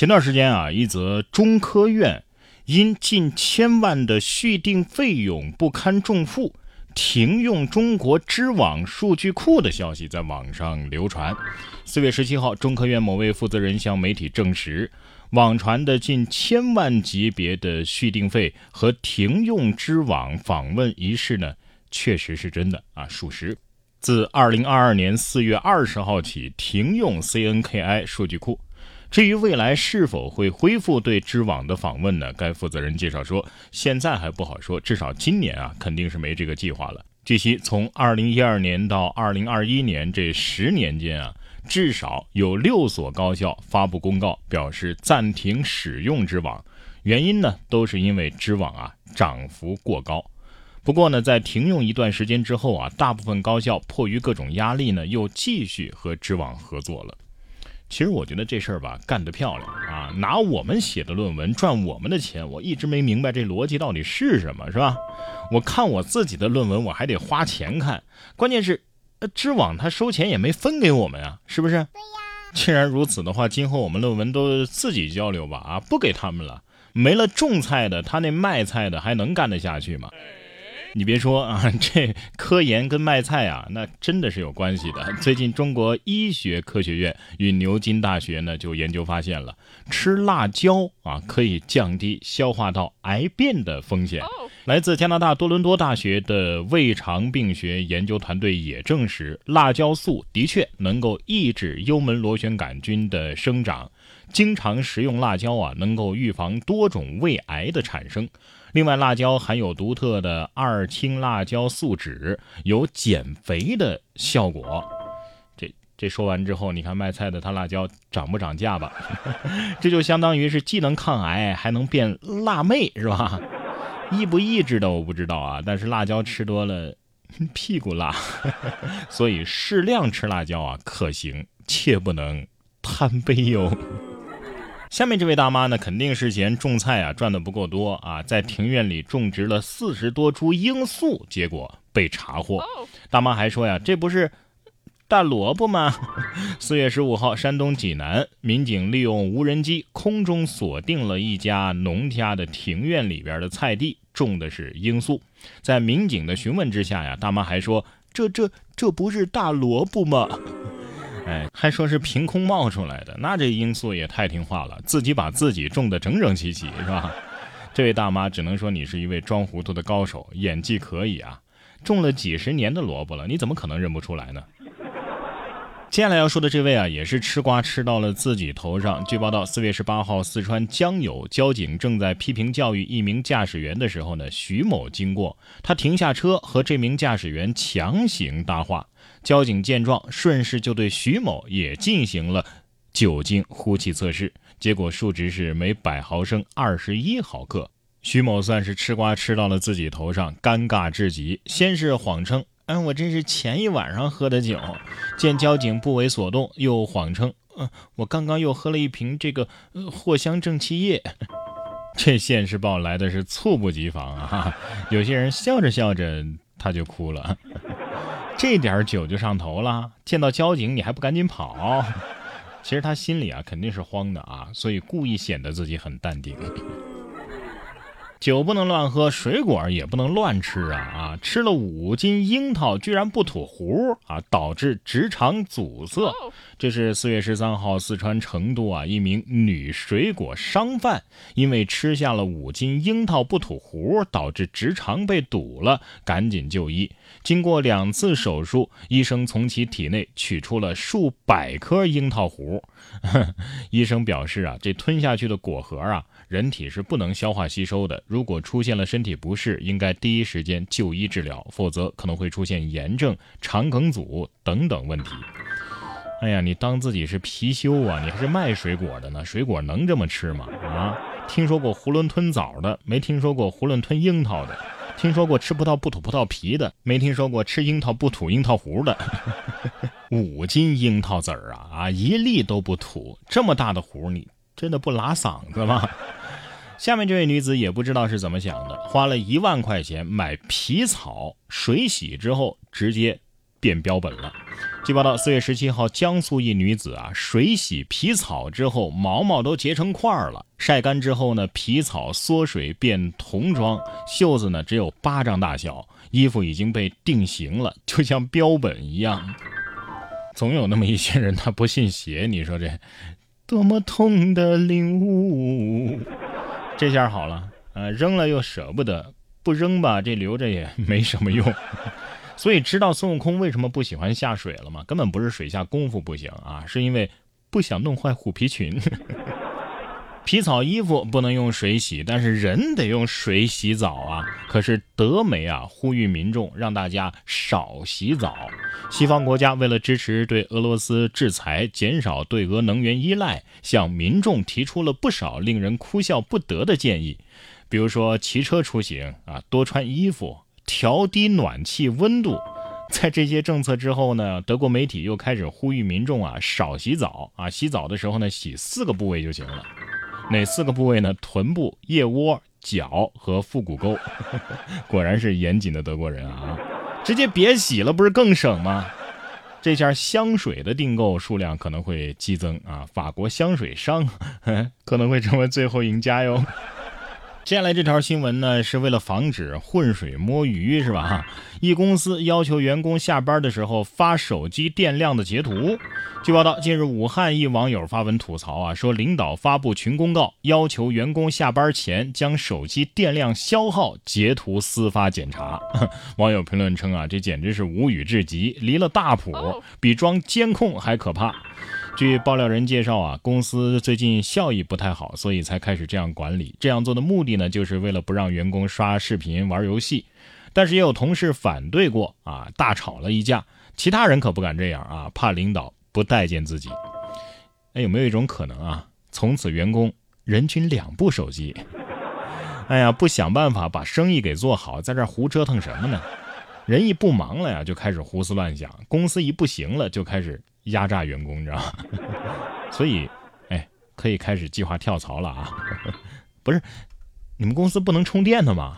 前段时间啊，一则中科院因近千万的续订费用不堪重负，停用中国知网数据库的消息在网上流传。四月十七号，中科院某位负责人向媒体证实，网传的近千万级别的续订费和停用知网访问一事呢，确实是真的啊，属实。自二零二二年四月二十号起停用 CNKI 数据库。至于未来是否会恢复对知网的访问呢？该负责人介绍说，现在还不好说，至少今年啊肯定是没这个计划了。据悉，从二零一二年到二零二一年这十年间啊，至少有六所高校发布公告表示暂停使用知网，原因呢都是因为知网啊涨幅过高。不过呢，在停用一段时间之后啊，大部分高校迫于各种压力呢，又继续和知网合作了。其实我觉得这事儿吧干得漂亮啊！拿我们写的论文赚我们的钱，我一直没明白这逻辑到底是什么，是吧？我看我自己的论文，我还得花钱看，关键是，呃，知网他收钱也没分给我们啊，是不是？对呀。既然如此的话，今后我们论文都自己交流吧，啊，不给他们了。没了种菜的，他那卖菜的还能干得下去吗？你别说啊，这科研跟卖菜啊，那真的是有关系的。最近，中国医学科学院与牛津大学呢就研究发现了，吃辣椒啊可以降低消化道癌变的风险。来自加拿大多伦多大学的胃肠病学研究团队也证实，辣椒素的确能够抑制幽门螺旋杆菌的生长。经常食用辣椒啊，能够预防多种胃癌的产生。另外，辣椒含有独特的二氢辣椒素酯，有减肥的效果。这这说完之后，你看卖菜的他辣椒涨不涨价吧？这就相当于是既能抗癌，还能变辣妹，是吧？抑不抑制的我不知道啊，但是辣椒吃多了 屁股辣，所以适量吃辣椒啊可行，切不能贪杯哟。下面这位大妈呢，肯定是嫌种菜啊赚的不够多啊，在庭院里种植了四十多株罂粟，结果被查获。大妈还说呀，这不是大萝卜吗？四月十五号，山东济南民警利用无人机空中锁定了一家农家的庭院里边的菜地，种的是罂粟。在民警的询问之下呀，大妈还说，这这这不是大萝卜吗？哎，还说是凭空冒出来的，那这因素也太听话了，自己把自己种的整整齐齐，是吧？这位大妈只能说你是一位装糊涂的高手，演技可以啊！种了几十年的萝卜了，你怎么可能认不出来呢？接下来要说的这位啊，也是吃瓜吃到了自己头上。据报道，四月十八号，四川江油交警正在批评教育一名驾驶员的时候呢，徐某经过，他停下车和这名驾驶员强行搭话。交警见状，顺势就对徐某也进行了酒精呼气测试，结果数值是每百毫升二十一毫克。徐某算是吃瓜吃到了自己头上，尴尬至极。先是谎称。嗯，我这是前一晚上喝的酒。见交警不为所动，又谎称，嗯，我刚刚又喝了一瓶这个藿香正气液。这现世报来的是猝不及防啊！有些人笑着笑着他就哭了，这点酒就上头了。见到交警你还不赶紧跑？其实他心里啊肯定是慌的啊，所以故意显得自己很淡定。酒不能乱喝，水果也不能乱吃啊！啊，吃了五斤樱桃居然不吐核啊，导致直肠阻塞。这是四月十三号，四川成都啊，一名女水果商贩因为吃下了五斤樱桃不吐核，导致直肠被堵了，赶紧就医。经过两次手术，医生从其体内取出了数百颗樱桃核。医生表示啊，这吞下去的果核啊。人体是不能消化吸收的，如果出现了身体不适，应该第一时间就医治疗，否则可能会出现炎症、肠梗阻等等问题。哎呀，你当自己是貔貅啊？你还是卖水果的呢？水果能这么吃吗？啊，听说过囫囵吞枣的，没听说过囫囵吞樱桃的；听说过吃葡萄不吐葡萄皮的，没听说过吃樱桃不吐樱桃核的。五斤樱桃籽儿啊啊，一粒都不吐，这么大的核，你真的不拉嗓子吗？下面这位女子也不知道是怎么想的，花了一万块钱买皮草，水洗之后直接变标本了。据报道，四月十七号，江苏一女子啊，水洗皮草之后，毛毛都结成块了。晒干之后呢，皮草缩水变童装，袖子呢只有巴掌大小，衣服已经被定型了，就像标本一样。总有那么一些人，他不信邪。你说这多么痛的领悟？这下好了，呃，扔了又舍不得，不扔吧，这留着也没什么用。所以知道孙悟空为什么不喜欢下水了吗？根本不是水下功夫不行啊，是因为不想弄坏虎皮裙。皮草衣服不能用水洗，但是人得用水洗澡啊。可是德媒啊呼吁民众让大家少洗澡。西方国家为了支持对俄罗斯制裁，减少对俄能源依赖，向民众提出了不少令人哭笑不得的建议，比如说骑车出行啊，多穿衣服。调低暖气温度，在这些政策之后呢，德国媒体又开始呼吁民众啊少洗澡啊，洗澡的时候呢洗四个部位就行了。哪四个部位呢？臀部、腋窝、脚和腹股沟。果然是严谨的德国人啊，直接别洗了，不是更省吗？这下香水的订购数量可能会激增啊，法国香水商 可能会成为最后赢家哟。接下来这条新闻呢，是为了防止浑水摸鱼，是吧？哈，一公司要求员工下班的时候发手机电量的截图。据报道，近日武汉一网友发文吐槽啊，说领导发布群公告，要求员工下班前将手机电量消耗截图私发检查。网友评论称啊，这简直是无语至极，离了大谱，比装监控还可怕。据爆料人介绍啊，公司最近效益不太好，所以才开始这样管理。这样做的目的呢，就是为了不让员工刷视频、玩游戏。但是也有同事反对过啊，大吵了一架。其他人可不敢这样啊，怕领导不待见自己。哎，有没有一种可能啊，从此员工人均两部手机？哎呀，不想办法把生意给做好，在这胡折腾什么呢？人一不忙了呀，就开始胡思乱想；公司一不行了，就开始。压榨员工，你知道吗？所以，哎，可以开始计划跳槽了啊！不是，你们公司不能充电的吗？